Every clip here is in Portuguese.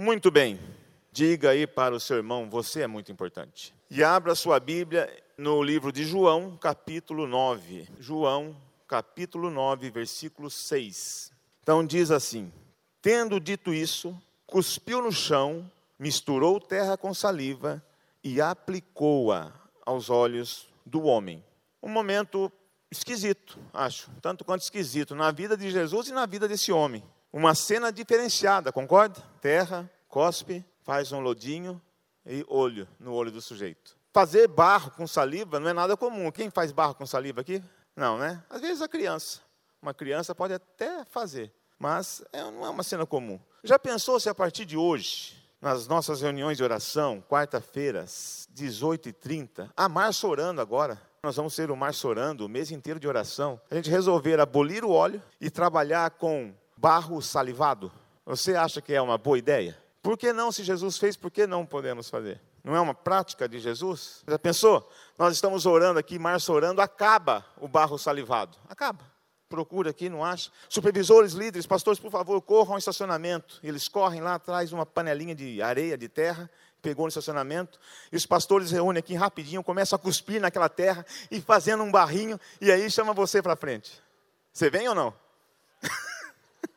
Muito bem. Diga aí para o seu irmão, você é muito importante. E abra sua Bíblia no livro de João, capítulo 9. João, capítulo 9, versículo 6. Então diz assim: Tendo dito isso, cuspiu no chão, misturou terra com saliva e aplicou-a aos olhos do homem. Um momento esquisito, acho, tanto quanto esquisito, na vida de Jesus e na vida desse homem. Uma cena diferenciada, concorda? Terra, cospe, faz um lodinho e olho no olho do sujeito. Fazer barro com saliva não é nada comum. Quem faz barro com saliva aqui? Não, né? Às vezes a criança. Uma criança pode até fazer, mas é, não é uma cena comum. Já pensou se a partir de hoje, nas nossas reuniões de oração, quarta-feiras, 18h30, a março orando agora, nós vamos ser o março orando, o mês inteiro de oração, a gente resolver abolir o óleo e trabalhar com barro salivado. Você acha que é uma boa ideia? Por que não, se Jesus fez, por que não podemos fazer? Não é uma prática de Jesus? Já pensou? Nós estamos orando aqui, março orando, acaba o barro salivado. Acaba. Procura aqui, não acha? Supervisores, líderes, pastores, por favor, corram ao estacionamento. Eles correm lá atrás uma panelinha de areia, de terra, pegou no estacionamento, e os pastores reúnem aqui rapidinho, começam a cuspir naquela terra e fazendo um barrinho, e aí chama você para frente. Você vem ou não?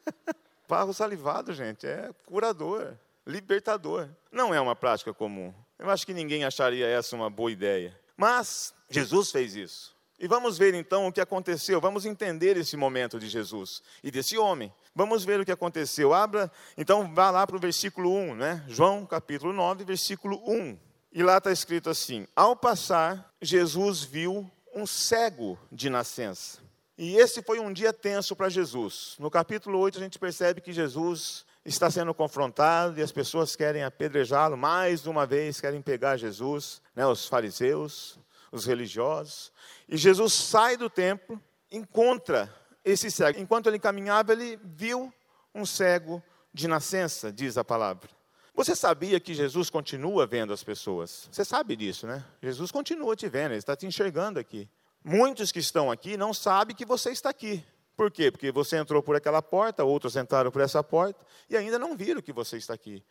Barro salivado, gente, é curador, libertador. Não é uma prática comum. Eu acho que ninguém acharia essa uma boa ideia. Mas Jesus fez isso. E vamos ver então o que aconteceu. Vamos entender esse momento de Jesus e desse homem. Vamos ver o que aconteceu. Abra, então vá lá para o versículo 1, né? João capítulo 9, versículo 1. E lá está escrito assim: Ao passar, Jesus viu um cego de nascença. E esse foi um dia tenso para Jesus. No capítulo 8, a gente percebe que Jesus está sendo confrontado e as pessoas querem apedrejá-lo mais uma vez, querem pegar Jesus, né, os fariseus, os religiosos. E Jesus sai do templo, encontra esse cego. Enquanto ele caminhava, ele viu um cego de nascença, diz a palavra. Você sabia que Jesus continua vendo as pessoas? Você sabe disso, né? Jesus continua te vendo, ele está te enxergando aqui. Muitos que estão aqui não sabem que você está aqui. Por quê? Porque você entrou por aquela porta, outros entraram por essa porta e ainda não viram que você está aqui.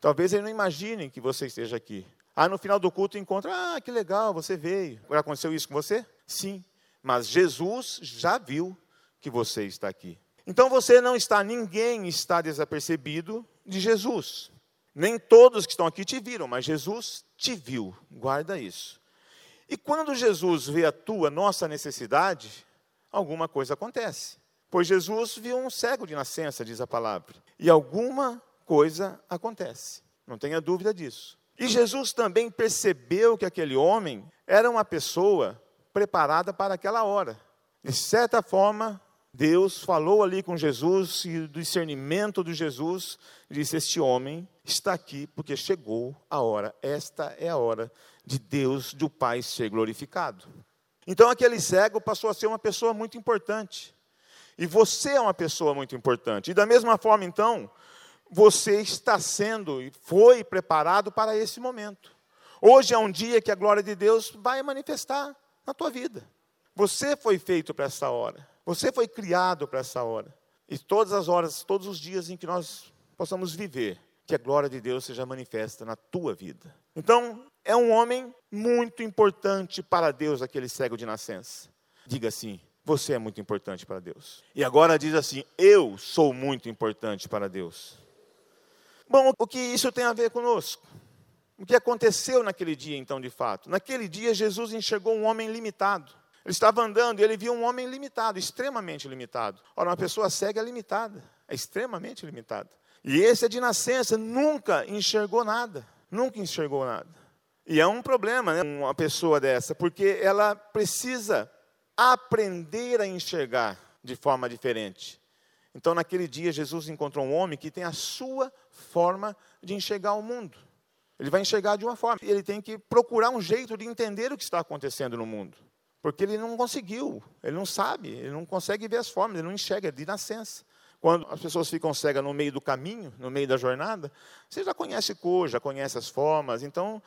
Talvez eles não imaginem que você esteja aqui. Ah, no final do culto encontra, ah, que legal, você veio. Já aconteceu isso com você? Sim. Mas Jesus já viu que você está aqui. Então você não está, ninguém está desapercebido de Jesus. Nem todos que estão aqui te viram, mas Jesus te viu. Guarda isso. E quando Jesus vê a tua, nossa necessidade, alguma coisa acontece. Pois Jesus viu um cego de nascença, diz a palavra. E alguma coisa acontece. Não tenha dúvida disso. E Jesus também percebeu que aquele homem era uma pessoa preparada para aquela hora. De certa forma, Deus falou ali com Jesus e do discernimento de Jesus disse: Este homem está aqui porque chegou a hora, esta é a hora de Deus, do Pai ser glorificado. Então aquele cego passou a ser uma pessoa muito importante. E você é uma pessoa muito importante. E da mesma forma, então, você está sendo e foi preparado para esse momento. Hoje é um dia que a glória de Deus vai manifestar na tua vida. Você foi feito para essa hora. Você foi criado para essa hora. E todas as horas, todos os dias em que nós possamos viver, que a glória de Deus seja manifesta na tua vida. Então, é um homem muito importante para Deus, aquele cego de nascença. Diga assim: você é muito importante para Deus. E agora diz assim: eu sou muito importante para Deus. Bom, o que isso tem a ver conosco? O que aconteceu naquele dia, então, de fato? Naquele dia, Jesus enxergou um homem limitado. Ele estava andando e ele viu um homem limitado, extremamente limitado. Ora, uma pessoa cega é limitada, é extremamente limitada. E esse é de nascença, nunca enxergou nada, nunca enxergou nada. E é um problema, né, uma pessoa dessa, porque ela precisa aprender a enxergar de forma diferente. Então, naquele dia, Jesus encontrou um homem que tem a sua forma de enxergar o mundo. Ele vai enxergar de uma forma. Ele tem que procurar um jeito de entender o que está acontecendo no mundo. Porque ele não conseguiu, ele não sabe, ele não consegue ver as formas, ele não enxerga de nascença. Quando as pessoas ficam cegas no meio do caminho, no meio da jornada, você já conhece cor, já conhece as formas, então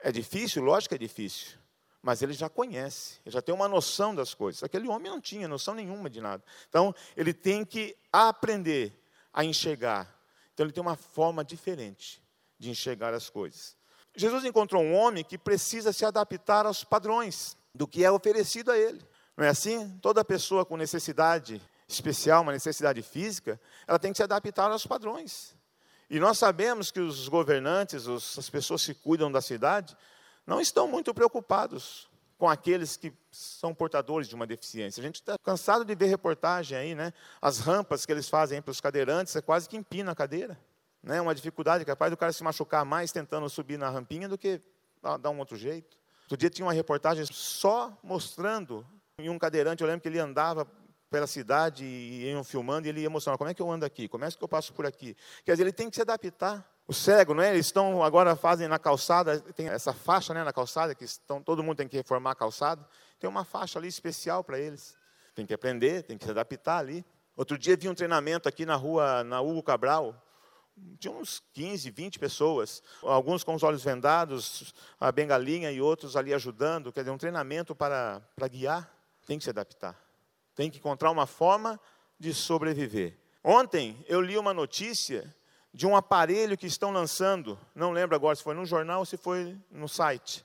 é difícil, lógico que é difícil, mas ele já conhece, ele já tem uma noção das coisas. Aquele homem não tinha noção nenhuma de nada. Então, ele tem que aprender a enxergar, Então ele tem uma forma diferente de enxergar as coisas. Jesus encontrou um homem que precisa se adaptar aos padrões do que é oferecido a ele. Não é assim? Toda pessoa com necessidade especial, uma necessidade física, ela tem que se adaptar aos padrões. E nós sabemos que os governantes, os, as pessoas que cuidam da cidade, não estão muito preocupados com aqueles que são portadores de uma deficiência. A gente está cansado de ver reportagem aí, né? As rampas que eles fazem para os cadeirantes, é quase que empina a cadeira. Né? Uma dificuldade, capaz do cara se machucar mais tentando subir na rampinha do que dar um outro jeito. Outro dia tinha uma reportagem só mostrando em um cadeirante, eu lembro que ele andava pela cidade e iam filmando e ele ia mostrando, como é que eu ando aqui, como é que eu passo por aqui. Quer dizer, ele tem que se adaptar. O cego, não é? Eles estão agora fazem na calçada, tem essa faixa né, na calçada, que estão, todo mundo tem que reformar a calçada. Tem uma faixa ali especial para eles. Tem que aprender, tem que se adaptar ali. Outro dia vi um treinamento aqui na rua, na Hugo Cabral, tinha uns 15, 20 pessoas, alguns com os olhos vendados, a bengalinha e outros ali ajudando, quer dizer, um treinamento para, para guiar, tem que se adaptar. Tem que encontrar uma forma de sobreviver. Ontem eu li uma notícia de um aparelho que estão lançando, não lembro agora se foi no jornal ou se foi no site,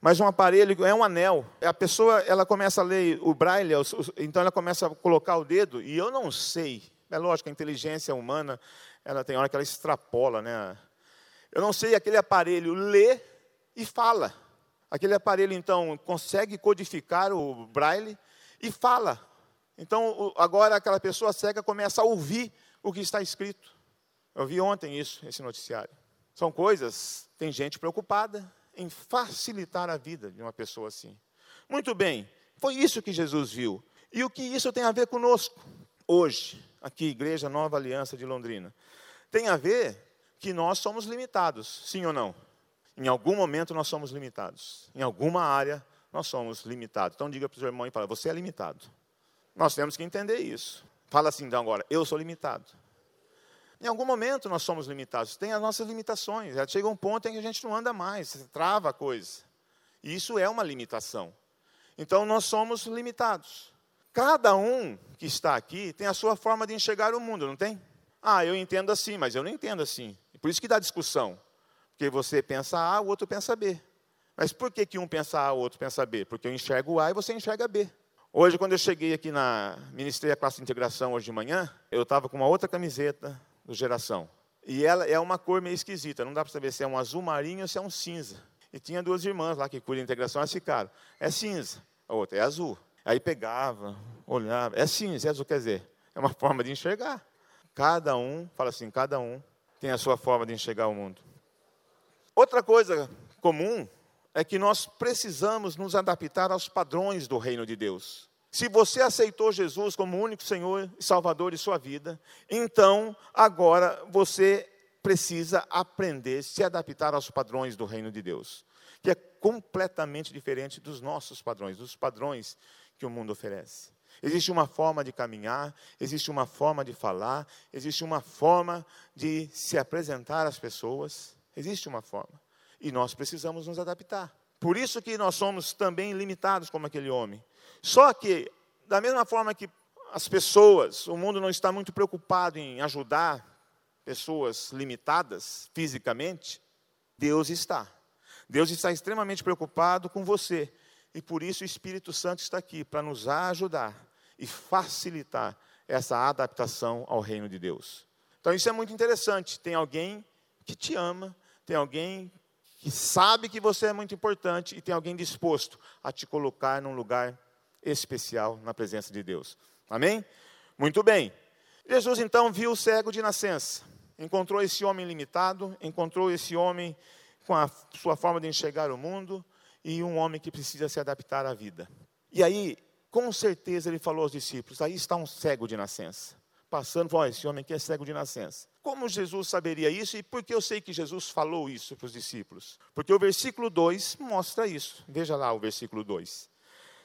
mas um aparelho, é um anel. A pessoa, ela começa a ler o braille, então ela começa a colocar o dedo, e eu não sei, é lógico, a inteligência humana, ela tem hora que ela extrapola, né? Eu não sei, aquele aparelho lê e fala. Aquele aparelho, então, consegue codificar o braille e fala. Então, agora aquela pessoa cega começa a ouvir o que está escrito. Eu vi ontem isso, esse noticiário. São coisas, tem gente preocupada em facilitar a vida de uma pessoa assim. Muito bem, foi isso que Jesus viu. E o que isso tem a ver conosco hoje, aqui, Igreja Nova Aliança de Londrina? Tem a ver que nós somos limitados, sim ou não? Em algum momento nós somos limitados. Em alguma área nós somos limitados. Então diga para o seu irmão e fala, você é limitado. Nós temos que entender isso. Fala assim então agora, eu sou limitado. Em algum momento nós somos limitados, tem as nossas limitações. Chega um ponto em que a gente não anda mais, trava a coisa. E isso é uma limitação. Então nós somos limitados. Cada um que está aqui tem a sua forma de enxergar o mundo, não tem? Ah, eu entendo assim, mas eu não entendo assim. Por isso que dá discussão. Porque você pensa A, o outro pensa B. Mas por que, que um pensa A, o outro pensa B? Porque eu enxergo A e você enxerga B. Hoje, quando eu cheguei aqui na Ministério a Classe de Integração hoje de manhã, eu estava com uma outra camiseta do Geração. E ela é uma cor meio esquisita, não dá para saber se é um azul marinho ou se é um cinza. E tinha duas irmãs lá que cuidam de integração, elas ficaram, é cinza, a outra é azul. Aí pegava, olhava, é cinza, é azul, quer dizer, é uma forma de enxergar. Cada um, fala assim, cada um tem a sua forma de enxergar o mundo. Outra coisa comum é que nós precisamos nos adaptar aos padrões do reino de Deus. Se você aceitou Jesus como único Senhor e Salvador de sua vida, então agora você precisa aprender, se adaptar aos padrões do reino de Deus, que é completamente diferente dos nossos padrões, dos padrões que o mundo oferece. Existe uma forma de caminhar, existe uma forma de falar, existe uma forma de se apresentar às pessoas, existe uma forma e nós precisamos nos adaptar. Por isso que nós somos também limitados como aquele homem. Só que, da mesma forma que as pessoas, o mundo não está muito preocupado em ajudar pessoas limitadas fisicamente, Deus está. Deus está extremamente preocupado com você. E por isso o Espírito Santo está aqui, para nos ajudar e facilitar essa adaptação ao reino de Deus. Então isso é muito interessante. Tem alguém que te ama, tem alguém que sabe que você é muito importante e tem alguém disposto a te colocar num lugar especial na presença de Deus. Amém? Muito bem. Jesus então viu o cego de nascença, encontrou esse homem limitado, encontrou esse homem com a sua forma de enxergar o mundo e um homem que precisa se adaptar à vida. E aí, com certeza, ele falou aos discípulos: aí está um cego de nascença passando, falou, esse homem aqui é cego de nascença. Como Jesus saberia isso e por que eu sei que Jesus falou isso para os discípulos? Porque o versículo 2 mostra isso. Veja lá o versículo 2.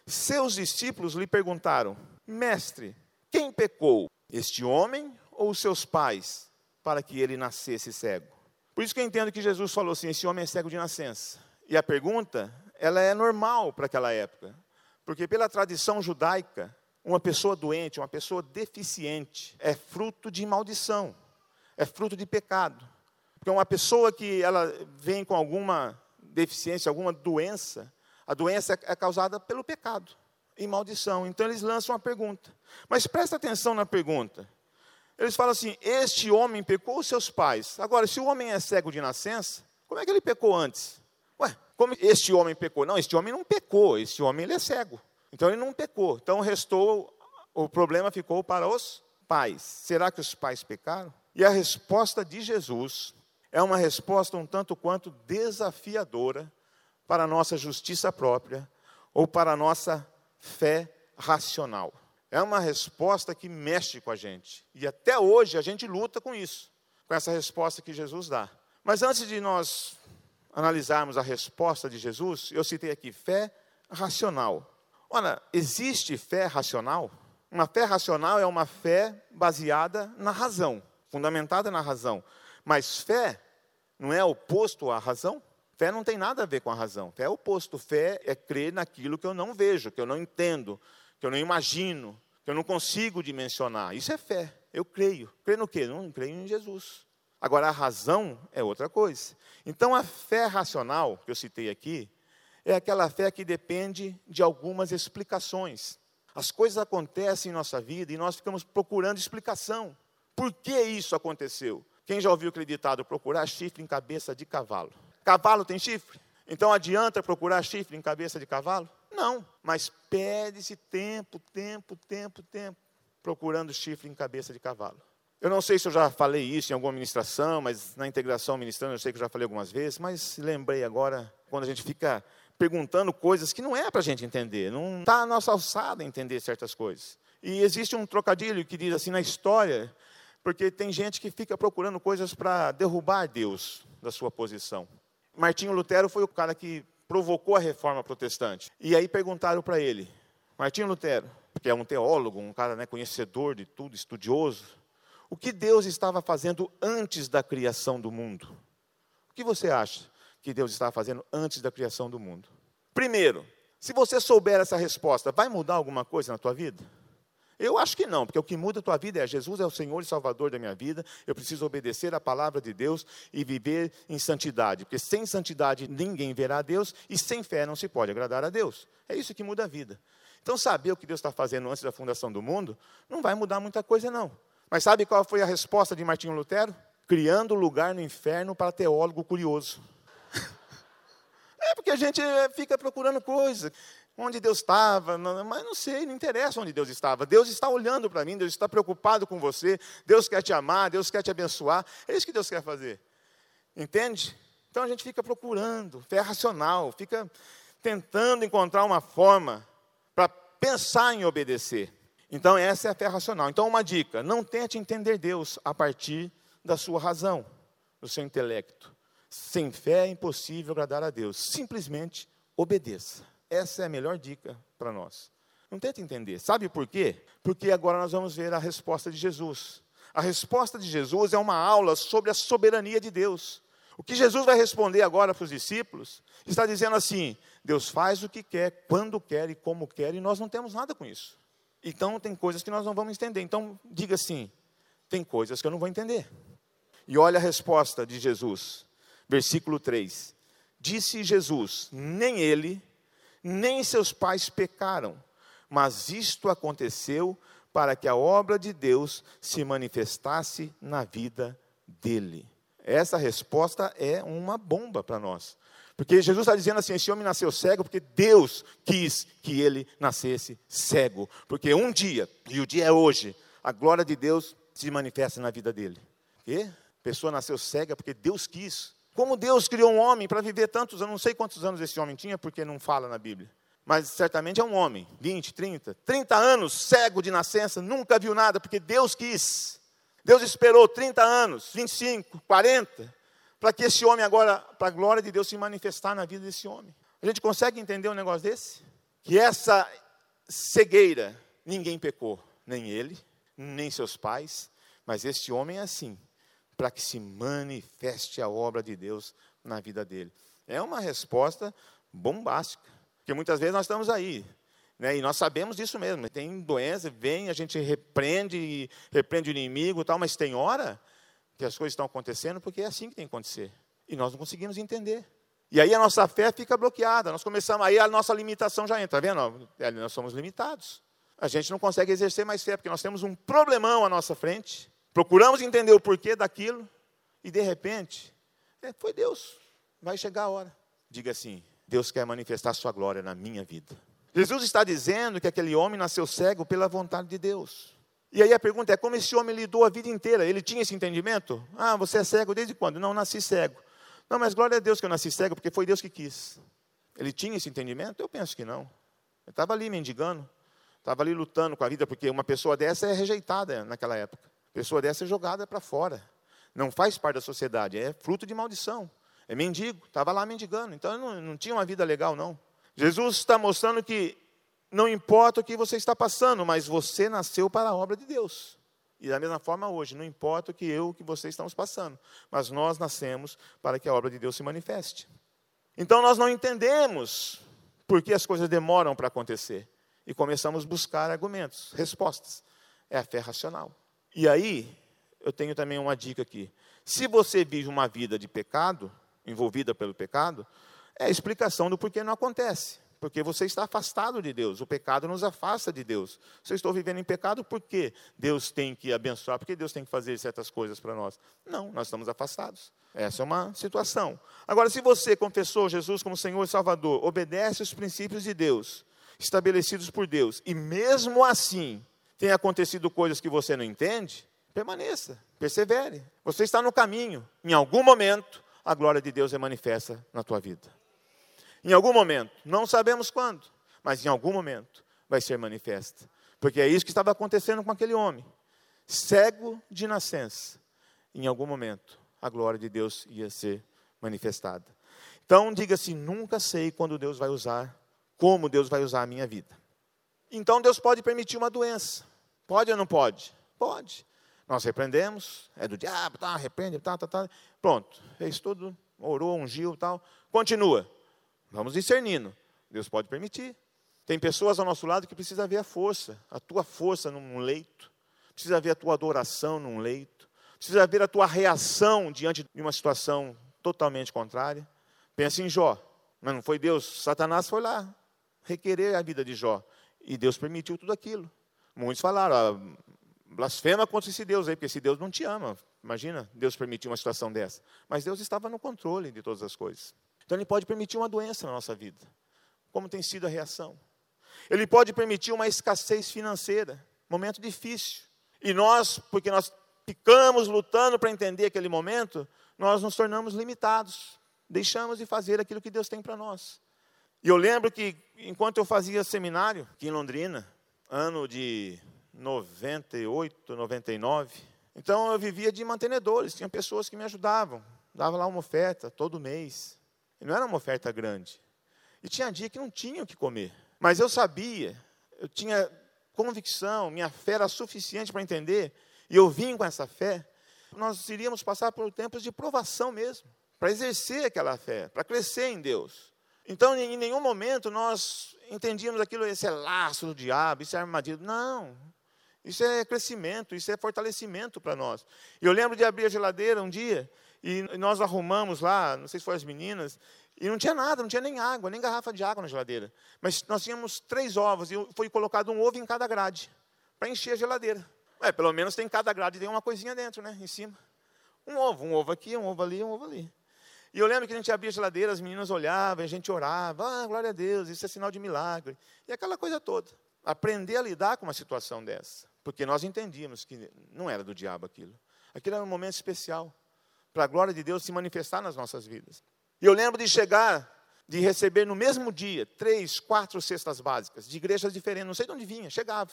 Seus discípulos lhe perguntaram: Mestre, quem pecou, este homem ou seus pais, para que ele nascesse cego? Por isso que eu entendo que Jesus falou assim: esse homem é cego de nascença. E a pergunta, ela é normal para aquela época. Porque pela tradição judaica, uma pessoa doente, uma pessoa deficiente, é fruto de maldição, é fruto de pecado. Porque uma pessoa que ela vem com alguma deficiência, alguma doença, a doença é causada pelo pecado e maldição. Então eles lançam uma pergunta. Mas presta atenção na pergunta. Eles falam assim: Este homem pecou os seus pais. Agora, se o homem é cego de nascença, como é que ele pecou antes? Ué, como este homem pecou? Não, este homem não pecou, este homem ele é cego. Então ele não pecou. Então restou, o problema ficou para os pais. Será que os pais pecaram? E a resposta de Jesus é uma resposta um tanto quanto desafiadora para a nossa justiça própria ou para a nossa fé racional. É uma resposta que mexe com a gente. E até hoje a gente luta com isso, com essa resposta que Jesus dá. Mas antes de nós analisarmos a resposta de Jesus, eu citei aqui fé racional. Olha, existe fé racional? Uma fé racional é uma fé baseada na razão, fundamentada na razão. Mas fé não é oposto à razão? Fé não tem nada a ver com a razão. Fé é oposto. Fé é crer naquilo que eu não vejo, que eu não entendo, que eu não imagino, que eu não consigo dimensionar. Isso é fé. Eu creio. Creio no quê? Não creio em Jesus. Agora, a razão é outra coisa. Então, a fé racional, que eu citei aqui, é aquela fé que depende de algumas explicações. As coisas acontecem em nossa vida e nós ficamos procurando explicação. Por que isso aconteceu? Quem já ouviu aquele ditado, procurar chifre em cabeça de cavalo? Cavalo tem chifre? Então adianta procurar chifre em cabeça de cavalo? Não, mas perde-se tempo, tempo, tempo, tempo, procurando chifre em cabeça de cavalo. Eu não sei se eu já falei isso em alguma ministração, mas na integração ministrando eu sei que eu já falei algumas vezes, mas lembrei agora, quando a gente fica perguntando coisas que não é para a gente entender, não está a nossa alçada entender certas coisas. E existe um trocadilho que diz assim na história, porque tem gente que fica procurando coisas para derrubar Deus da sua posição. Martinho Lutero foi o cara que provocou a reforma protestante. E aí perguntaram para ele, Martinho Lutero, que é um teólogo, um cara né, conhecedor de tudo, estudioso, o que Deus estava fazendo antes da criação do mundo? O que você acha que Deus estava fazendo antes da criação do mundo? Primeiro, se você souber essa resposta, vai mudar alguma coisa na tua vida? Eu acho que não, porque o que muda a tua vida é Jesus é o Senhor e Salvador da minha vida. Eu preciso obedecer a palavra de Deus e viver em santidade, porque sem santidade ninguém verá a Deus e sem fé não se pode agradar a Deus. É isso que muda a vida. Então, saber o que Deus está fazendo antes da fundação do mundo não vai mudar muita coisa, não. Mas sabe qual foi a resposta de Martinho Lutero? Criando lugar no inferno para teólogo curioso. É porque a gente fica procurando coisa onde Deus estava, mas não sei, não interessa onde Deus estava. Deus está olhando para mim, Deus está preocupado com você, Deus quer te amar, Deus quer te abençoar. É isso que Deus quer fazer. Entende? Então a gente fica procurando, fé racional, fica tentando encontrar uma forma para pensar em obedecer. Então essa é a fé racional. Então uma dica, não tente entender Deus a partir da sua razão, do seu intelecto. Sem fé é impossível agradar a Deus. Simplesmente obedeça. Essa é a melhor dica para nós. Não tenta entender. Sabe por quê? Porque agora nós vamos ver a resposta de Jesus. A resposta de Jesus é uma aula sobre a soberania de Deus. O que Jesus vai responder agora para os discípulos está dizendo assim: Deus faz o que quer, quando quer e como quer, e nós não temos nada com isso. Então tem coisas que nós não vamos entender. Então diga assim: tem coisas que eu não vou entender. E olha a resposta de Jesus, versículo 3. Disse Jesus: nem ele, nem seus pais pecaram, mas isto aconteceu para que a obra de Deus se manifestasse na vida dele. Essa resposta é uma bomba para nós. Porque Jesus está dizendo assim: esse homem nasceu cego porque Deus quis que ele nascesse cego. Porque um dia, e o dia é hoje, a glória de Deus se manifesta na vida dele. E pessoa nasceu cega porque Deus quis. Como Deus criou um homem para viver tantos anos, não sei quantos anos esse homem tinha, porque não fala na Bíblia. Mas certamente é um homem, 20, 30, 30 anos, cego de nascença, nunca viu nada, porque Deus quis. Deus esperou 30 anos, 25, 40, para que esse homem agora, para a glória de Deus se manifestar na vida desse homem. A gente consegue entender um negócio desse? Que essa cegueira, ninguém pecou, nem ele, nem seus pais, mas este homem é assim para que se manifeste a obra de Deus na vida dele. É uma resposta bombástica, porque muitas vezes nós estamos aí, né, e nós sabemos disso mesmo. Tem doença, vem, a gente repreende, repreende o inimigo, tal, mas tem hora que as coisas estão acontecendo porque é assim que tem que acontecer. E nós não conseguimos entender. E aí a nossa fé fica bloqueada. Nós começamos, aí a nossa limitação já entra, está vendo? Nós somos limitados. A gente não consegue exercer mais fé, porque nós temos um problemão à nossa frente. Procuramos entender o porquê daquilo, e de repente, é, foi Deus. Vai chegar a hora. Diga assim: Deus quer manifestar sua glória na minha vida. Jesus está dizendo que aquele homem nasceu cego pela vontade de Deus. E aí a pergunta é: como esse homem lidou a vida inteira? Ele tinha esse entendimento? Ah, você é cego desde quando? Não, nasci cego. Não, mas glória a Deus que eu nasci cego, porque foi Deus que quis. Ele tinha esse entendimento? Eu penso que não. Ele estava ali mendigando, estava ali lutando com a vida, porque uma pessoa dessa é rejeitada naquela época. Pessoa dessa é jogada para fora. Não faz parte da sociedade, é fruto de maldição. É mendigo, estava lá mendigando. Então não, não tinha uma vida legal, não. Jesus está mostrando que não importa o que você está passando, mas você nasceu para a obra de Deus. E da mesma forma hoje, não importa o que eu, o que você estamos passando, mas nós nascemos para que a obra de Deus se manifeste. Então nós não entendemos por que as coisas demoram para acontecer e começamos a buscar argumentos, respostas. É a fé racional. E aí, eu tenho também uma dica aqui. Se você vive uma vida de pecado, envolvida pelo pecado, é a explicação do porquê não acontece porque você está afastado de Deus. O pecado nos afasta de Deus. Se eu estou vivendo em pecado, por que Deus tem que abençoar? Por que Deus tem que fazer certas coisas para nós? Não, nós estamos afastados. Essa é uma situação. Agora, se você confessou Jesus como Senhor e Salvador, obedece os princípios de Deus, estabelecidos por Deus, e mesmo assim tem acontecido coisas que você não entende, permaneça, persevere. Você está no caminho. Em algum momento, a glória de Deus é manifesta na tua vida. Em algum momento, não sabemos quando, mas em algum momento vai ser manifesta. Porque é isso que estava acontecendo com aquele homem, cego de nascença. Em algum momento, a glória de Deus ia ser manifestada. Então, diga-se: nunca sei quando Deus vai usar, como Deus vai usar a minha vida. Então, Deus pode permitir uma doença. Pode ou não pode? Pode. Nós repreendemos, é do diabo, tá, repreende, tá, tá, tá. Pronto, fez tudo, orou, ungiu, tal. Continua. Vamos discernindo. Deus pode permitir. Tem pessoas ao nosso lado que precisa ver a força, a tua força num leito, precisa ver a tua adoração num leito, precisa ver a tua reação diante de uma situação totalmente contrária. Pensa em Jó, mas não foi Deus, Satanás foi lá requerer a vida de Jó e Deus permitiu tudo aquilo. Muitos falaram, ah, blasfema contra esse Deus aí, porque esse Deus não te ama. Imagina, Deus permitiu uma situação dessa. Mas Deus estava no controle de todas as coisas. Então, Ele pode permitir uma doença na nossa vida. Como tem sido a reação? Ele pode permitir uma escassez financeira, momento difícil. E nós, porque nós ficamos lutando para entender aquele momento, nós nos tornamos limitados. Deixamos de fazer aquilo que Deus tem para nós. E eu lembro que, enquanto eu fazia seminário aqui em Londrina, ano de 98, 99, então eu vivia de mantenedores, tinha pessoas que me ajudavam, dava lá uma oferta todo mês. E não era uma oferta grande. E tinha dia que não tinha o que comer. Mas eu sabia, eu tinha convicção, minha fé era suficiente para entender, e eu vim com essa fé, nós iríamos passar por tempos de provação mesmo, para exercer aquela fé, para crescer em Deus. Então, em nenhum momento nós entendíamos aquilo, esse é laço do diabo, isso é armadilha. Não, isso é crescimento, isso é fortalecimento para nós. Eu lembro de abrir a geladeira um dia e nós arrumamos lá, não sei se foram as meninas, e não tinha nada, não tinha nem água, nem garrafa de água na geladeira. Mas nós tínhamos três ovos, e foi colocado um ovo em cada grade, para encher a geladeira. É, pelo menos tem cada grade, tem uma coisinha dentro, né, em cima. Um ovo, um ovo aqui, um ovo ali, um ovo ali. E eu lembro que a gente abria a geladeira, as meninas olhavam, a gente orava, ah, glória a Deus, isso é sinal de milagre. E aquela coisa toda. Aprender a lidar com uma situação dessa. Porque nós entendíamos que não era do diabo aquilo. Aquilo era um momento especial para a glória de Deus se manifestar nas nossas vidas. E eu lembro de chegar, de receber no mesmo dia, três, quatro cestas básicas, de igrejas diferentes, não sei de onde vinha, chegava.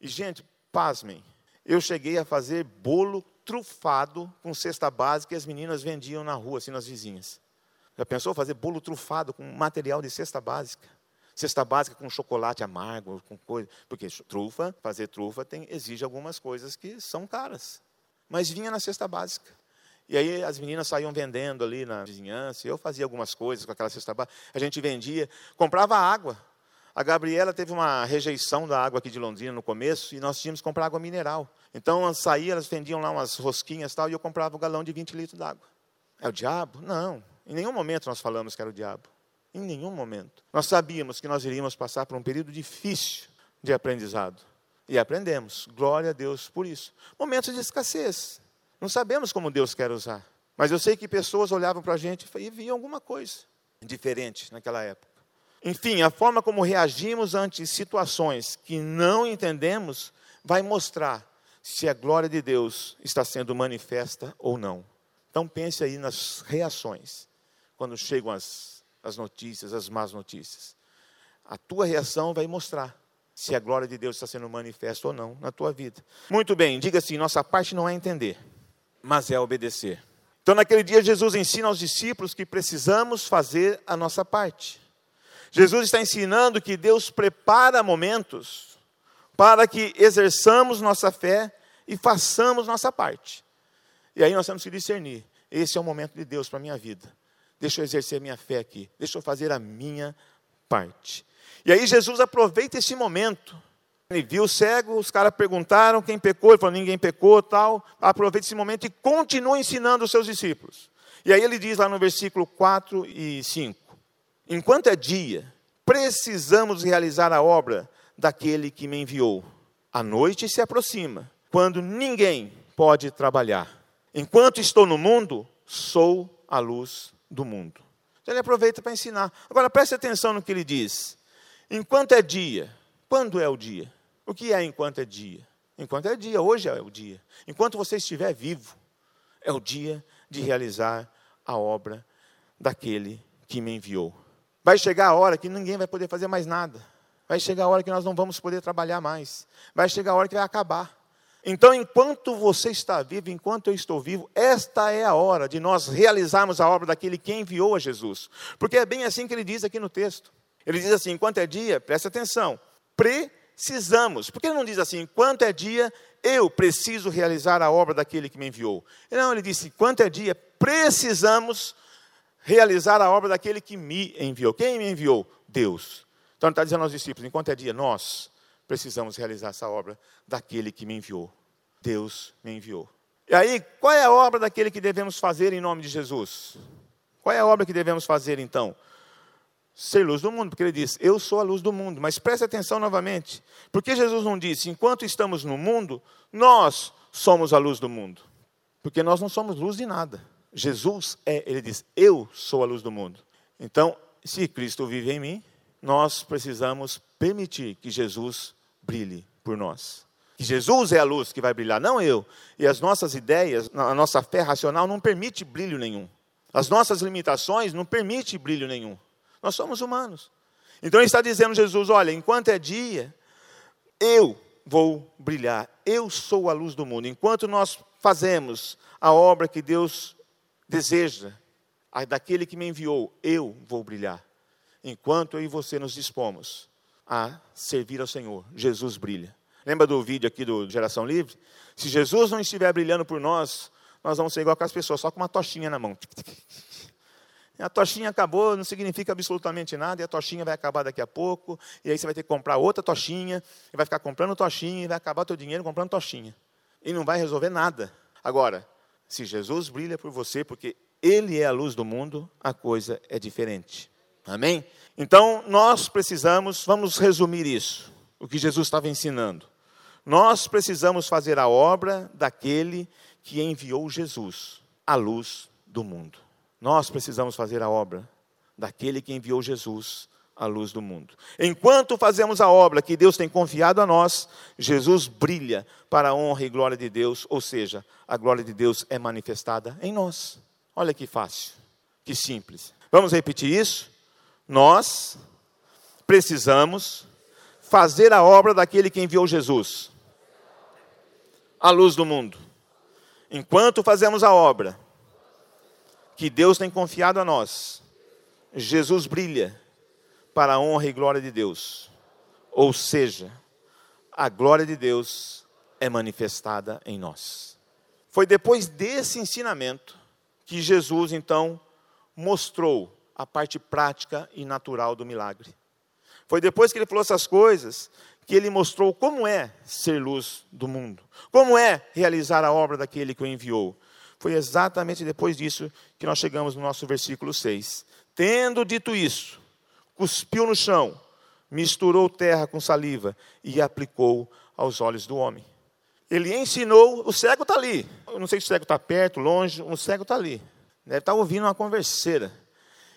E, gente, pasmem, eu cheguei a fazer bolo trufado com cesta básica e as meninas vendiam na rua, assim, nas vizinhas. Já pensou fazer bolo trufado com material de cesta básica? Cesta básica com chocolate amargo, com coisa. Porque trufa, fazer trufa tem, exige algumas coisas que são caras. Mas vinha na cesta básica. E aí as meninas saíam vendendo ali na vizinhança, eu fazia algumas coisas com aquela cesta básica. A gente vendia, comprava água. A Gabriela teve uma rejeição da água aqui de Londrina no começo e nós tínhamos que comprar água mineral. Então, elas saíam, elas vendiam lá umas rosquinhas e tal, e eu comprava um galão de 20 litros d'água. É o diabo? Não. Em nenhum momento nós falamos que era o diabo. Em nenhum momento. Nós sabíamos que nós iríamos passar por um período difícil de aprendizado. E aprendemos. Glória a Deus por isso. Momentos de escassez. Não sabemos como Deus quer usar. Mas eu sei que pessoas olhavam para a gente e viam alguma coisa diferente naquela época. Enfim, a forma como reagimos ante situações que não entendemos vai mostrar se a glória de Deus está sendo manifesta ou não. Então pense aí nas reações, quando chegam as, as notícias, as más notícias. A tua reação vai mostrar se a glória de Deus está sendo manifesta ou não na tua vida. Muito bem, diga assim: nossa parte não é entender, mas é obedecer. Então, naquele dia, Jesus ensina aos discípulos que precisamos fazer a nossa parte. Jesus está ensinando que Deus prepara momentos para que exerçamos nossa fé e façamos nossa parte. E aí nós temos que discernir: esse é o momento de Deus para a minha vida. Deixa eu exercer a minha fé aqui, deixa eu fazer a minha parte. E aí Jesus aproveita esse momento ele viu o cego, os caras perguntaram quem pecou, ele falou, ninguém pecou, tal. Aproveita esse momento e continua ensinando os seus discípulos. E aí ele diz lá no versículo 4 e 5: Enquanto é dia, precisamos realizar a obra daquele que me enviou. A noite se aproxima, quando ninguém pode trabalhar. Enquanto estou no mundo, sou a luz do mundo. Então ele aproveita para ensinar. Agora preste atenção no que ele diz. Enquanto é dia, quando é o dia? O que é enquanto é dia? Enquanto é dia, hoje é o dia. Enquanto você estiver vivo, é o dia de realizar a obra daquele que me enviou. Vai chegar a hora que ninguém vai poder fazer mais nada. Vai chegar a hora que nós não vamos poder trabalhar mais. Vai chegar a hora que vai acabar. Então, enquanto você está vivo, enquanto eu estou vivo, esta é a hora de nós realizarmos a obra daquele que enviou a Jesus. Porque é bem assim que ele diz aqui no texto. Ele diz assim: enquanto é dia, preste atenção, pre precisamos. Por que ele não diz assim, quanto é dia, eu preciso realizar a obra daquele que me enviou? Não, ele disse, quanto é dia, precisamos realizar a obra daquele que me enviou. Quem me enviou? Deus. Então ele está dizendo aos discípulos, enquanto é dia, nós precisamos realizar essa obra daquele que me enviou. Deus me enviou. E aí, qual é a obra daquele que devemos fazer em nome de Jesus? Qual é a obra que devemos fazer então? ser luz do mundo, porque ele diz: Eu sou a luz do mundo. Mas preste atenção novamente, porque Jesus não disse: Enquanto estamos no mundo, nós somos a luz do mundo. Porque nós não somos luz de nada. Jesus é, ele diz: Eu sou a luz do mundo. Então, se Cristo vive em mim, nós precisamos permitir que Jesus brilhe por nós. Que Jesus é a luz que vai brilhar, não eu. E as nossas ideias, a nossa fé racional não permite brilho nenhum. As nossas limitações não permitem brilho nenhum. Nós somos humanos. Então ele está dizendo, Jesus, olha, enquanto é dia, eu vou brilhar. Eu sou a luz do mundo. Enquanto nós fazemos a obra que Deus deseja, daquele que me enviou, eu vou brilhar. Enquanto eu e você nos dispomos a servir ao Senhor, Jesus brilha. Lembra do vídeo aqui do Geração Livre? Se Jesus não estiver brilhando por nós, nós vamos ser igual com as pessoas, só com uma tochinha na mão. A tochinha acabou, não significa absolutamente nada, e a tochinha vai acabar daqui a pouco, e aí você vai ter que comprar outra tochinha, e vai ficar comprando tochinha, e vai acabar teu dinheiro comprando tochinha. E não vai resolver nada. Agora, se Jesus brilha por você, porque Ele é a luz do mundo, a coisa é diferente. Amém? Então, nós precisamos, vamos resumir isso, o que Jesus estava ensinando. Nós precisamos fazer a obra daquele que enviou Jesus, a luz do mundo. Nós precisamos fazer a obra daquele que enviou Jesus à luz do mundo. Enquanto fazemos a obra que Deus tem confiado a nós, Jesus brilha para a honra e glória de Deus, ou seja, a glória de Deus é manifestada em nós. Olha que fácil, que simples. Vamos repetir isso? Nós precisamos fazer a obra daquele que enviou Jesus à luz do mundo. Enquanto fazemos a obra, que Deus tem confiado a nós, Jesus brilha para a honra e glória de Deus. Ou seja, a glória de Deus é manifestada em nós. Foi depois desse ensinamento que Jesus então mostrou a parte prática e natural do milagre. Foi depois que ele falou essas coisas que ele mostrou como é ser luz do mundo, como é realizar a obra daquele que o enviou. Foi exatamente depois disso que nós chegamos no nosso versículo 6. Tendo dito isso, cuspiu no chão, misturou terra com saliva e aplicou aos olhos do homem. Ele ensinou, o cego está ali. Eu não sei se o cego está perto, longe, o cego está ali. Deve estar tá ouvindo uma converseira.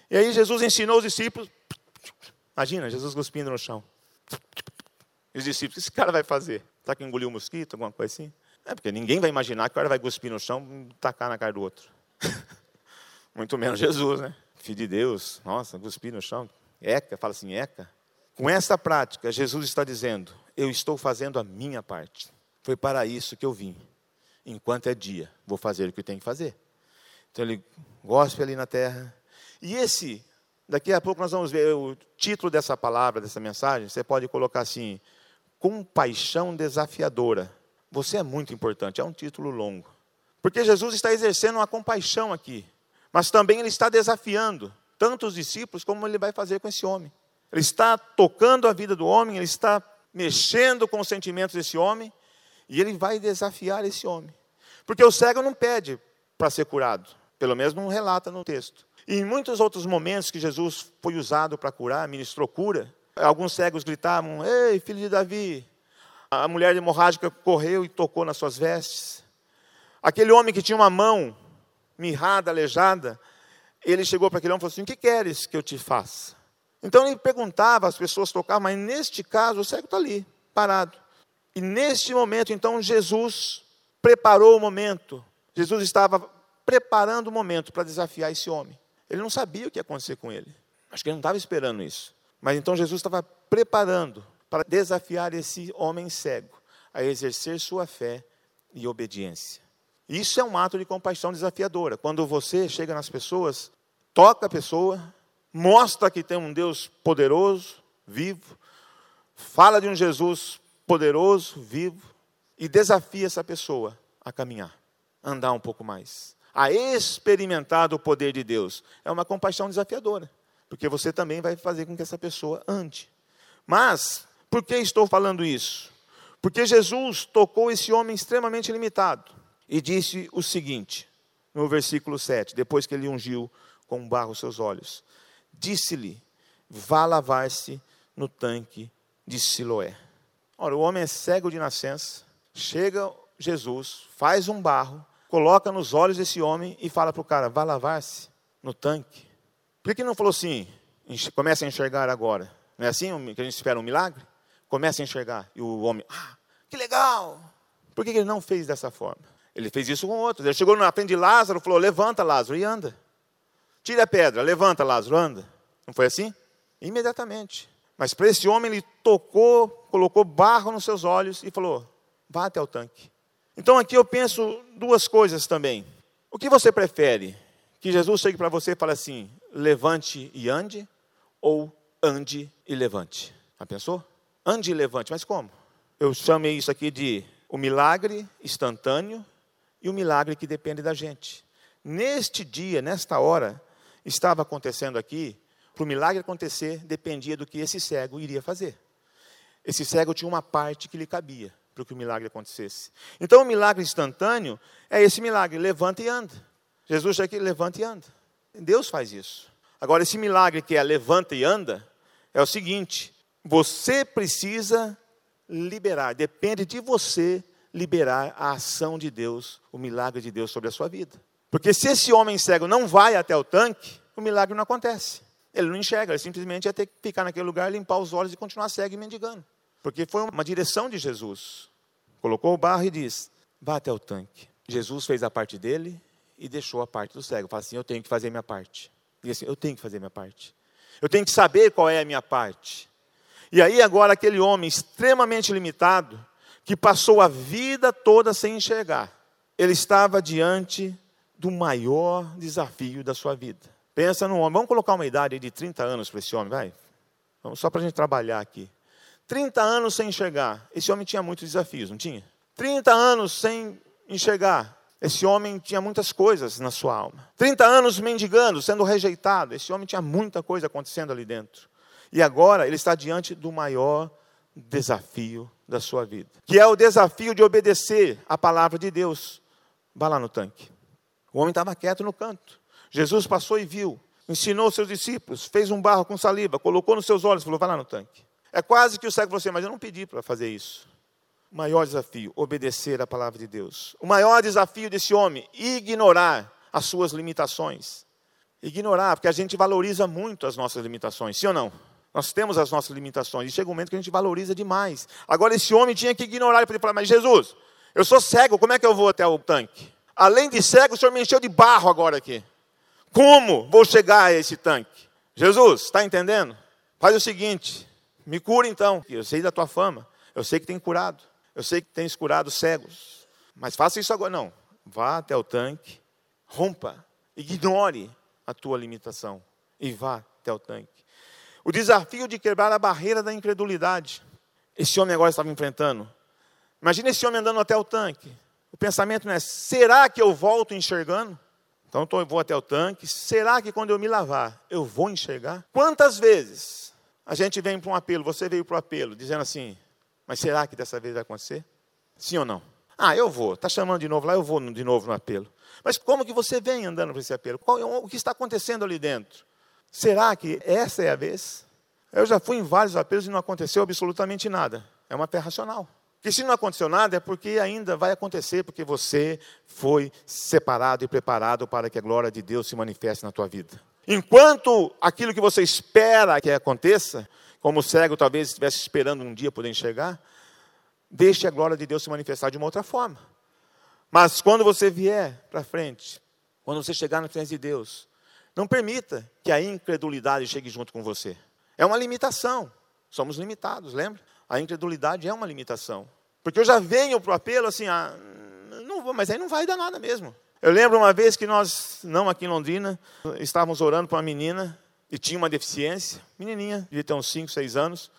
E aí Jesus ensinou os discípulos. Imagina, Jesus cuspindo no chão. E os discípulos, o que esse cara vai fazer? Está que engoliu um mosquito, alguma coisa assim? É, porque ninguém vai imaginar que o cara vai cuspir no chão e tacar na cara do outro. Muito menos Jesus, né? Filho de Deus, nossa, cuspir no chão. Eca, fala assim, eca. Com essa prática, Jesus está dizendo: Eu estou fazendo a minha parte. Foi para isso que eu vim. Enquanto é dia, vou fazer o que eu tenho que fazer. Então ele gospe ali na terra. E esse, daqui a pouco nós vamos ver o título dessa palavra, dessa mensagem. Você pode colocar assim: Compaixão desafiadora. Você é muito importante, é um título longo. Porque Jesus está exercendo uma compaixão aqui, mas também ele está desafiando tanto os discípulos como ele vai fazer com esse homem. Ele está tocando a vida do homem, ele está mexendo com os sentimentos desse homem, e ele vai desafiar esse homem. Porque o cego não pede para ser curado, pelo menos não relata no texto. E em muitos outros momentos que Jesus foi usado para curar, ministrou cura, alguns cegos gritavam: Ei, filho de Davi, a mulher hemorrágica correu e tocou nas suas vestes. Aquele homem que tinha uma mão mirrada, aleijada, ele chegou para aquele homem e falou assim: O que queres que eu te faça? Então ele perguntava, as pessoas tocavam, mas neste caso o cego está ali, parado. E neste momento, então, Jesus preparou o momento. Jesus estava preparando o momento para desafiar esse homem. Ele não sabia o que ia acontecer com ele. Acho que ele não estava esperando isso. Mas então Jesus estava preparando para desafiar esse homem cego a exercer sua fé e obediência. Isso é um ato de compaixão desafiadora. Quando você chega nas pessoas, toca a pessoa, mostra que tem um Deus poderoso, vivo, fala de um Jesus poderoso, vivo, e desafia essa pessoa a caminhar, andar um pouco mais, a experimentar o poder de Deus. É uma compaixão desafiadora, porque você também vai fazer com que essa pessoa ande. Mas por que estou falando isso? Porque Jesus tocou esse homem extremamente limitado e disse o seguinte, no versículo 7, depois que ele ungiu com barro seus olhos: Disse-lhe, vá lavar-se no tanque de Siloé. Ora, o homem é cego de nascença, chega Jesus, faz um barro, coloca nos olhos desse homem e fala para o cara: vá lavar-se no tanque. Por que não falou assim? Começa a enxergar agora. Não é assim que a gente espera um milagre? Começa a enxergar. E o homem, ah, que legal! Por que ele não fez dessa forma? Ele fez isso com outros. Ele chegou na frente de Lázaro e falou: Levanta, Lázaro, e anda. Tira a pedra, levanta, Lázaro, anda. Não foi assim? Imediatamente. Mas para esse homem, ele tocou, colocou barro nos seus olhos e falou: Vá até o tanque. Então aqui eu penso duas coisas também. O que você prefere? Que Jesus chegue para você e fale assim: levante e ande, ou ande e levante? Já pensou? Ande e levante, mas como? Eu chamei isso aqui de o milagre instantâneo e o milagre que depende da gente. Neste dia, nesta hora, estava acontecendo aqui, para o milagre acontecer, dependia do que esse cego iria fazer. Esse cego tinha uma parte que lhe cabia para que o milagre acontecesse. Então, o milagre instantâneo é esse milagre: levanta e anda. Jesus chega aqui, levanta e anda. Deus faz isso. Agora, esse milagre que é levanta e anda, é o seguinte: você precisa liberar, depende de você liberar a ação de Deus, o milagre de Deus sobre a sua vida. Porque se esse homem cego não vai até o tanque, o milagre não acontece. Ele não enxerga, ele simplesmente ia ter que ficar naquele lugar, limpar os olhos e continuar cego e mendigando. Porque foi uma direção de Jesus. Colocou o barro e diz: vá até o tanque. Jesus fez a parte dele e deixou a parte do cego. Fala assim: eu tenho que fazer minha parte. Diz assim: eu tenho que fazer minha parte. Eu tenho que saber qual é a minha parte. E aí agora aquele homem extremamente limitado, que passou a vida toda sem enxergar, ele estava diante do maior desafio da sua vida. Pensa no homem, vamos colocar uma idade de 30 anos para esse homem, vai? Vamos só para a gente trabalhar aqui. 30 anos sem enxergar, esse homem tinha muitos desafios, não tinha? 30 anos sem enxergar, esse homem tinha muitas coisas na sua alma. 30 anos mendigando, sendo rejeitado, esse homem tinha muita coisa acontecendo ali dentro. E agora ele está diante do maior desafio da sua vida, que é o desafio de obedecer a palavra de Deus. Vá lá no tanque. O homem estava quieto no canto. Jesus passou e viu, ensinou seus discípulos, fez um barro com saliva, colocou nos seus olhos falou: Vá lá no tanque. É quase que o cego falou assim: Mas eu não pedi para fazer isso. O maior desafio, obedecer a palavra de Deus. O maior desafio desse homem, ignorar as suas limitações. Ignorar, porque a gente valoriza muito as nossas limitações, sim ou não? Nós temos as nossas limitações, e chega um momento que a gente valoriza demais. Agora, esse homem tinha que ignorar, podia falar, mas Jesus, eu sou cego, como é que eu vou até o tanque? Além de cego, o Senhor me encheu de barro agora aqui. Como vou chegar a esse tanque? Jesus, está entendendo? Faz o seguinte, me cura então, eu sei da tua fama, eu sei que tem curado, eu sei que tens curado cegos, mas faça isso agora, não. Vá até o tanque, rompa, ignore a tua limitação e vá até o tanque. O desafio de quebrar a barreira da incredulidade. Esse homem agora estava enfrentando. Imagina esse homem andando até o tanque. O pensamento não é: será que eu volto enxergando? Então eu vou até o tanque. Será que quando eu me lavar eu vou enxergar? Quantas vezes a gente vem para um apelo? Você veio para o apelo dizendo assim: mas será que dessa vez vai acontecer? Sim ou não? Ah, eu vou. Está chamando de novo lá, eu vou de novo no apelo. Mas como que você vem andando para esse apelo? Qual, o que está acontecendo ali dentro? Será que essa é a vez? Eu já fui em vários apelos e não aconteceu absolutamente nada. É uma fé racional. Porque se não aconteceu nada, é porque ainda vai acontecer, porque você foi separado e preparado para que a glória de Deus se manifeste na tua vida. Enquanto aquilo que você espera que aconteça, como o cego talvez estivesse esperando um dia poder enxergar, deixe a glória de Deus se manifestar de uma outra forma. Mas quando você vier para frente, quando você chegar na frente de Deus, não permita que a incredulidade chegue junto com você. É uma limitação. Somos limitados, lembra? A incredulidade é uma limitação. Porque eu já venho para o apelo assim, ah, não vou, mas aí não vai dar nada mesmo. Eu lembro uma vez que nós, não aqui em Londrina, estávamos orando para uma menina e tinha uma deficiência, menininha, devia ter uns 5, 6 anos,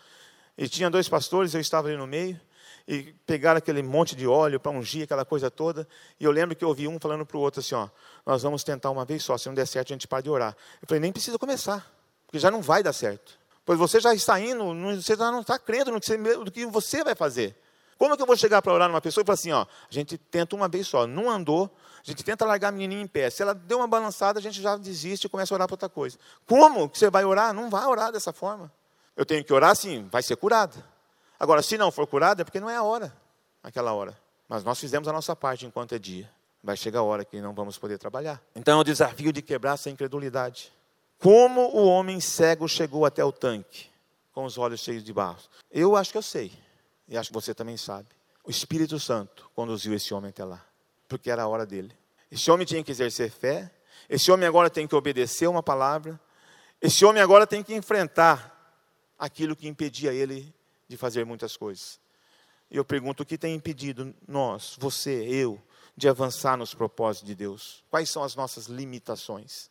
e tinha dois pastores, eu estava ali no meio, e pegaram aquele monte de óleo para ungir aquela coisa toda. E eu lembro que eu ouvi um falando para o outro assim: ó, nós vamos tentar uma vez só, se não der certo, a gente para de orar. Eu falei: nem precisa começar, porque já não vai dar certo. Pois você já está indo, você já não está crendo no que, você, no que você vai fazer. Como que eu vou chegar para orar numa pessoa e falar assim: ó, a gente tenta uma vez só, não andou, a gente tenta largar a menininha em pé. Se ela deu uma balançada, a gente já desiste e começa a orar para outra coisa. Como que você vai orar? Não vai orar dessa forma. Eu tenho que orar sim, vai ser curada. Agora, se não for curado, é porque não é a hora, aquela hora. Mas nós fizemos a nossa parte enquanto é dia. Vai chegar a hora que não vamos poder trabalhar. Então é o desafio de quebrar essa incredulidade. Como o homem cego chegou até o tanque, com os olhos cheios de barro? Eu acho que eu sei, e acho que você também sabe. O Espírito Santo conduziu esse homem até lá, porque era a hora dele. Esse homem tinha que exercer fé, esse homem agora tem que obedecer uma palavra, esse homem agora tem que enfrentar aquilo que impedia ele de fazer muitas coisas. E eu pergunto: o que tem impedido nós, você, eu, de avançar nos propósitos de Deus? Quais são as nossas limitações?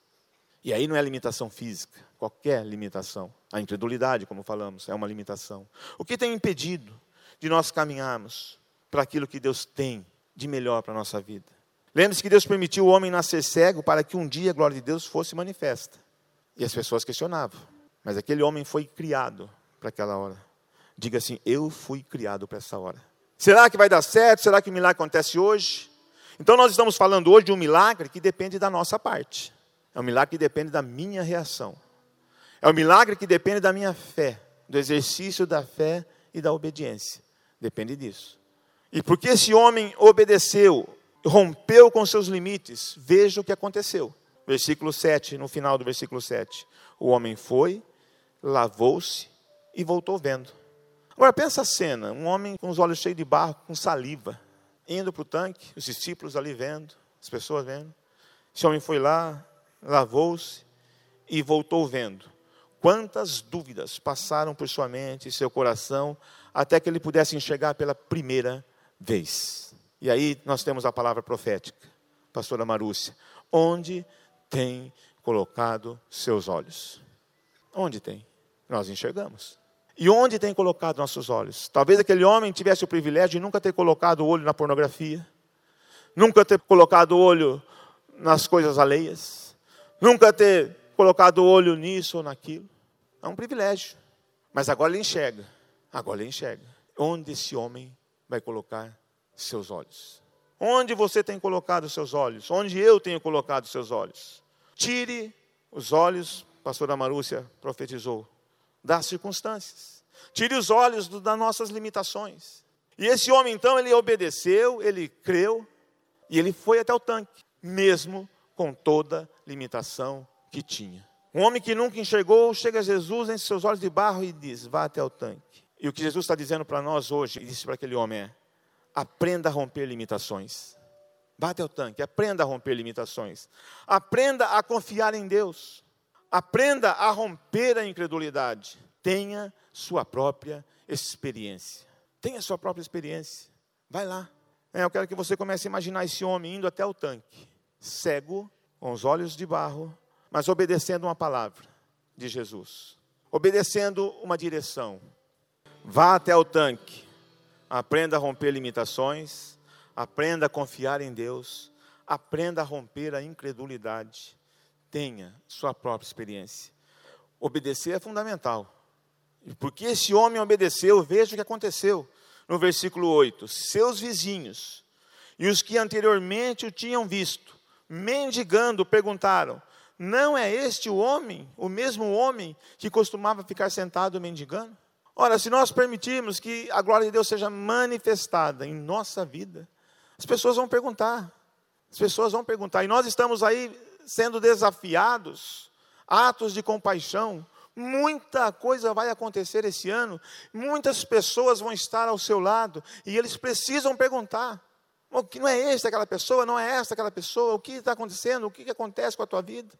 E aí não é limitação física, qualquer limitação. A incredulidade, como falamos, é uma limitação. O que tem impedido de nós caminharmos para aquilo que Deus tem de melhor para a nossa vida? Lembre-se que Deus permitiu o homem nascer cego para que um dia a glória de Deus fosse manifesta. E as pessoas questionavam. Mas aquele homem foi criado para aquela hora. Diga assim: Eu fui criado para essa hora. Será que vai dar certo? Será que o milagre acontece hoje? Então, nós estamos falando hoje de um milagre que depende da nossa parte. É um milagre que depende da minha reação. É um milagre que depende da minha fé, do exercício da fé e da obediência. Depende disso. E porque esse homem obedeceu, rompeu com seus limites, veja o que aconteceu. Versículo 7, no final do versículo 7. O homem foi, lavou-se e voltou vendo. Agora pensa a cena, um homem com os olhos cheios de barro, com saliva, indo para o tanque, os discípulos ali vendo, as pessoas vendo. Esse homem foi lá, lavou-se e voltou vendo. Quantas dúvidas passaram por sua mente e seu coração até que ele pudesse enxergar pela primeira vez. E aí nós temos a palavra profética, pastora Marúcia. Onde tem colocado seus olhos? Onde tem? Nós enxergamos. E onde tem colocado nossos olhos? Talvez aquele homem tivesse o privilégio de nunca ter colocado o olho na pornografia, nunca ter colocado o olho nas coisas alheias, nunca ter colocado o olho nisso ou naquilo. É um privilégio. Mas agora ele enxerga. Agora ele enxerga. Onde esse homem vai colocar seus olhos? Onde você tem colocado seus olhos? Onde eu tenho colocado seus olhos? Tire os olhos, pastora Marúcia profetizou, das circunstâncias. Tire os olhos do, das nossas limitações. E esse homem, então, ele obedeceu, ele creu, e ele foi até o tanque, mesmo com toda limitação que tinha. Um homem que nunca enxergou, chega a Jesus, em seus olhos de barro e diz: Vá até o tanque. E o que Jesus está dizendo para nós hoje, e disse para aquele homem é: aprenda a romper limitações. Vá até o tanque, aprenda a romper limitações. Aprenda a confiar em Deus. Aprenda a romper a incredulidade. Tenha sua própria experiência. Tenha sua própria experiência. Vai lá. É, eu quero que você comece a imaginar esse homem indo até o tanque, cego, com os olhos de barro, mas obedecendo uma palavra de Jesus, obedecendo uma direção. Vá até o tanque, aprenda a romper limitações, aprenda a confiar em Deus, aprenda a romper a incredulidade, tenha sua própria experiência. Obedecer é fundamental. Porque esse homem obedeceu, veja o que aconteceu. No versículo 8: Seus vizinhos e os que anteriormente o tinham visto, mendigando, perguntaram: não é este o homem, o mesmo homem que costumava ficar sentado mendigando? Ora, se nós permitirmos que a glória de Deus seja manifestada em nossa vida, as pessoas vão perguntar. As pessoas vão perguntar. E nós estamos aí sendo desafiados, atos de compaixão. Muita coisa vai acontecer esse ano, muitas pessoas vão estar ao seu lado e eles precisam perguntar: não é esta aquela pessoa, não é esta aquela pessoa, o que está acontecendo, o que acontece com a tua vida?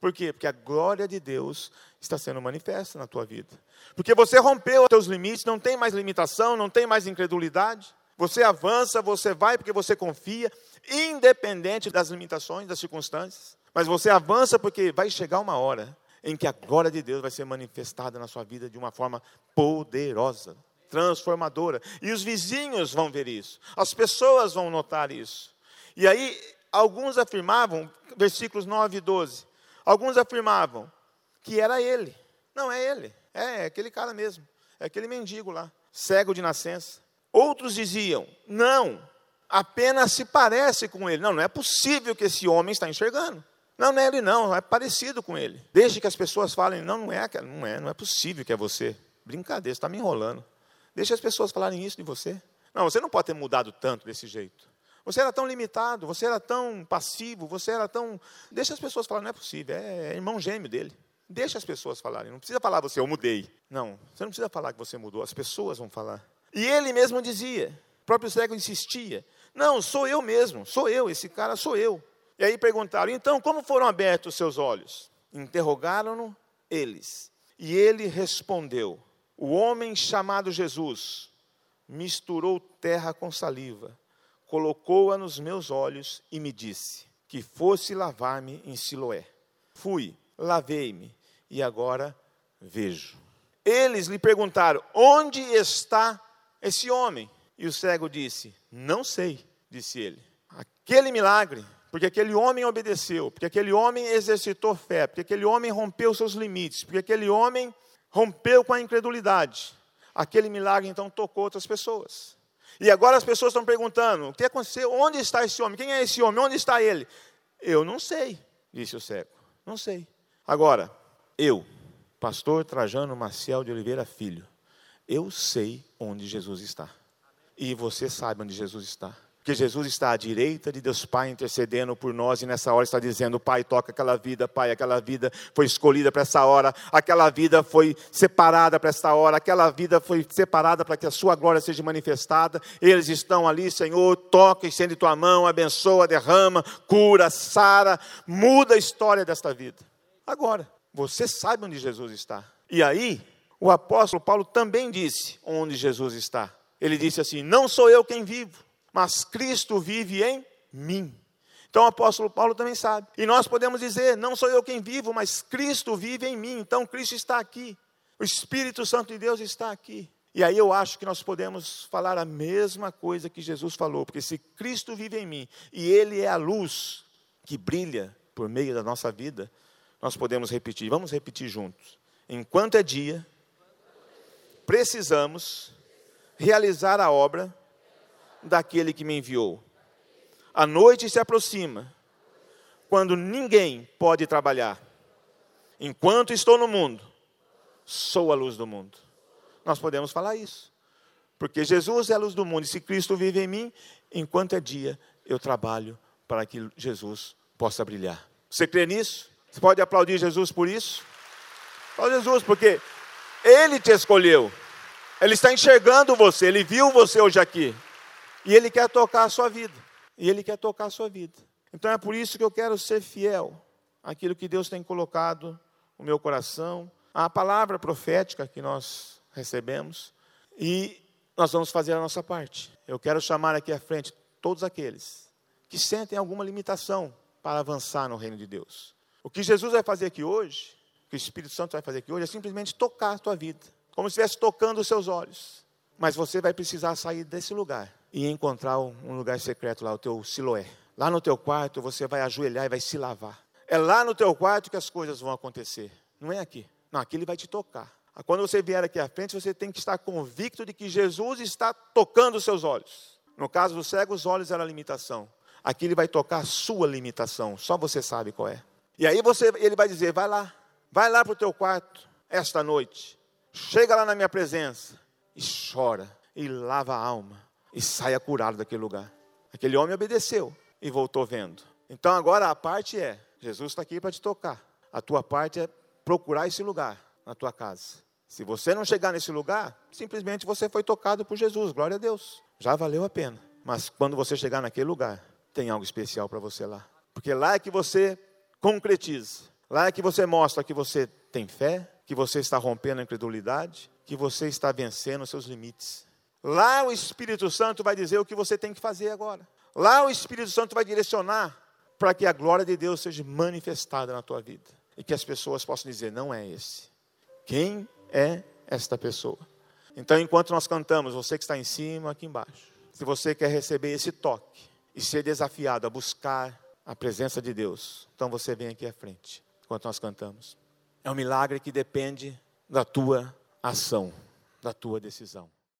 Por quê? Porque a glória de Deus está sendo manifesta na tua vida. Porque você rompeu os teus limites, não tem mais limitação, não tem mais incredulidade. Você avança, você vai porque você confia, independente das limitações, das circunstâncias. Mas você avança porque vai chegar uma hora em que a glória de Deus vai ser manifestada na sua vida de uma forma poderosa, transformadora. E os vizinhos vão ver isso, as pessoas vão notar isso. E aí, alguns afirmavam, versículos 9 e 12, Alguns afirmavam que era ele. Não é ele, é, é aquele cara mesmo, é aquele mendigo lá, cego de nascença. Outros diziam: não, apenas se parece com ele. Não, não é possível que esse homem está enxergando. Não, não é ele não, é parecido com ele. Desde que as pessoas falem, não, não é, não é, não é possível que é você. Brincadeira, você está me enrolando. Deixa as pessoas falarem isso de você. Não, você não pode ter mudado tanto desse jeito. Você era tão limitado, você era tão passivo, você era tão. Deixa as pessoas falarem, não é possível, é, é irmão gêmeo dele. Deixa as pessoas falarem, não precisa falar você, eu mudei. Não, você não precisa falar que você mudou, as pessoas vão falar. E ele mesmo dizia, o próprio cego insistia: Não, sou eu mesmo, sou eu, esse cara sou eu. E aí perguntaram: Então, como foram abertos os seus olhos? Interrogaram-no eles. E ele respondeu: O homem chamado Jesus misturou terra com saliva colocou-a nos meus olhos e me disse que fosse lavar-me em Siloé. Fui, lavei-me e agora vejo. Eles lhe perguntaram: Onde está esse homem? E o cego disse: Não sei, disse ele. Aquele milagre, porque aquele homem obedeceu, porque aquele homem exercitou fé, porque aquele homem rompeu seus limites, porque aquele homem rompeu com a incredulidade. Aquele milagre então tocou outras pessoas. E agora as pessoas estão perguntando: o que aconteceu? Onde está esse homem? Quem é esse homem? Onde está ele? Eu não sei, disse o cego. Não sei. Agora, eu, pastor Trajano Maciel de Oliveira Filho, eu sei onde Jesus está. E você sabe onde Jesus está. Porque Jesus está à direita de Deus Pai intercedendo por nós e nessa hora está dizendo: Pai, toca aquela vida, Pai, aquela vida foi escolhida para essa hora, aquela vida foi separada para essa hora, aquela vida foi separada para que a Sua glória seja manifestada. Eles estão ali, Senhor, toca, estende tua mão, abençoa, derrama, cura, sara, muda a história desta vida. Agora, você sabe onde Jesus está. E aí, o apóstolo Paulo também disse onde Jesus está. Ele disse assim: Não sou eu quem vivo mas Cristo vive em mim. Então o apóstolo Paulo também sabe. E nós podemos dizer: não sou eu quem vivo, mas Cristo vive em mim. Então Cristo está aqui. O Espírito Santo de Deus está aqui. E aí eu acho que nós podemos falar a mesma coisa que Jesus falou, porque se Cristo vive em mim e Ele é a luz que brilha por meio da nossa vida, nós podemos repetir. Vamos repetir juntos. Enquanto é dia, precisamos realizar a obra daquele que me enviou. A noite se aproxima, quando ninguém pode trabalhar. Enquanto estou no mundo, sou a luz do mundo. Nós podemos falar isso. Porque Jesus é a luz do mundo, e se Cristo vive em mim, enquanto é dia, eu trabalho para que Jesus possa brilhar. Você crê nisso? Você pode aplaudir Jesus por isso? Aplaudir Jesus, porque Ele te escolheu. Ele está enxergando você, Ele viu você hoje aqui. E Ele quer tocar a sua vida. E Ele quer tocar a sua vida. Então é por isso que eu quero ser fiel àquilo que Deus tem colocado no meu coração, à palavra profética que nós recebemos. E nós vamos fazer a nossa parte. Eu quero chamar aqui à frente todos aqueles que sentem alguma limitação para avançar no reino de Deus. O que Jesus vai fazer aqui hoje, o que o Espírito Santo vai fazer aqui hoje, é simplesmente tocar a tua vida, como se estivesse tocando os seus olhos. Mas você vai precisar sair desse lugar e encontrar um lugar secreto lá, o teu siloé. Lá no teu quarto você vai ajoelhar e vai se lavar. É lá no teu quarto que as coisas vão acontecer. Não é aqui. Não, aqui ele vai te tocar. Quando você vier aqui à frente, você tem que estar convicto de que Jesus está tocando os seus olhos. No caso do cego, os olhos eram a limitação. Aqui ele vai tocar a sua limitação, só você sabe qual é. E aí você, ele vai dizer: vai lá, vai lá para o teu quarto esta noite, chega lá na minha presença e chora, e lava a alma, e saia curado daquele lugar. Aquele homem obedeceu e voltou vendo. Então agora a parte é: Jesus está aqui para te tocar. A tua parte é procurar esse lugar na tua casa. Se você não chegar nesse lugar, simplesmente você foi tocado por Jesus, glória a Deus. Já valeu a pena. Mas quando você chegar naquele lugar, tem algo especial para você lá. Porque lá é que você concretiza. Lá é que você mostra que você tem fé, que você está rompendo a incredulidade, que você está vencendo os seus limites. Lá o Espírito Santo vai dizer o que você tem que fazer agora. Lá o Espírito Santo vai direcionar para que a glória de Deus seja manifestada na tua vida. E que as pessoas possam dizer: não é esse. Quem é esta pessoa? Então, enquanto nós cantamos, você que está em cima, aqui embaixo, se você quer receber esse toque, e ser desafiado a buscar a presença de Deus, então você vem aqui à frente, enquanto nós cantamos. É um milagre que depende da tua ação, da tua decisão.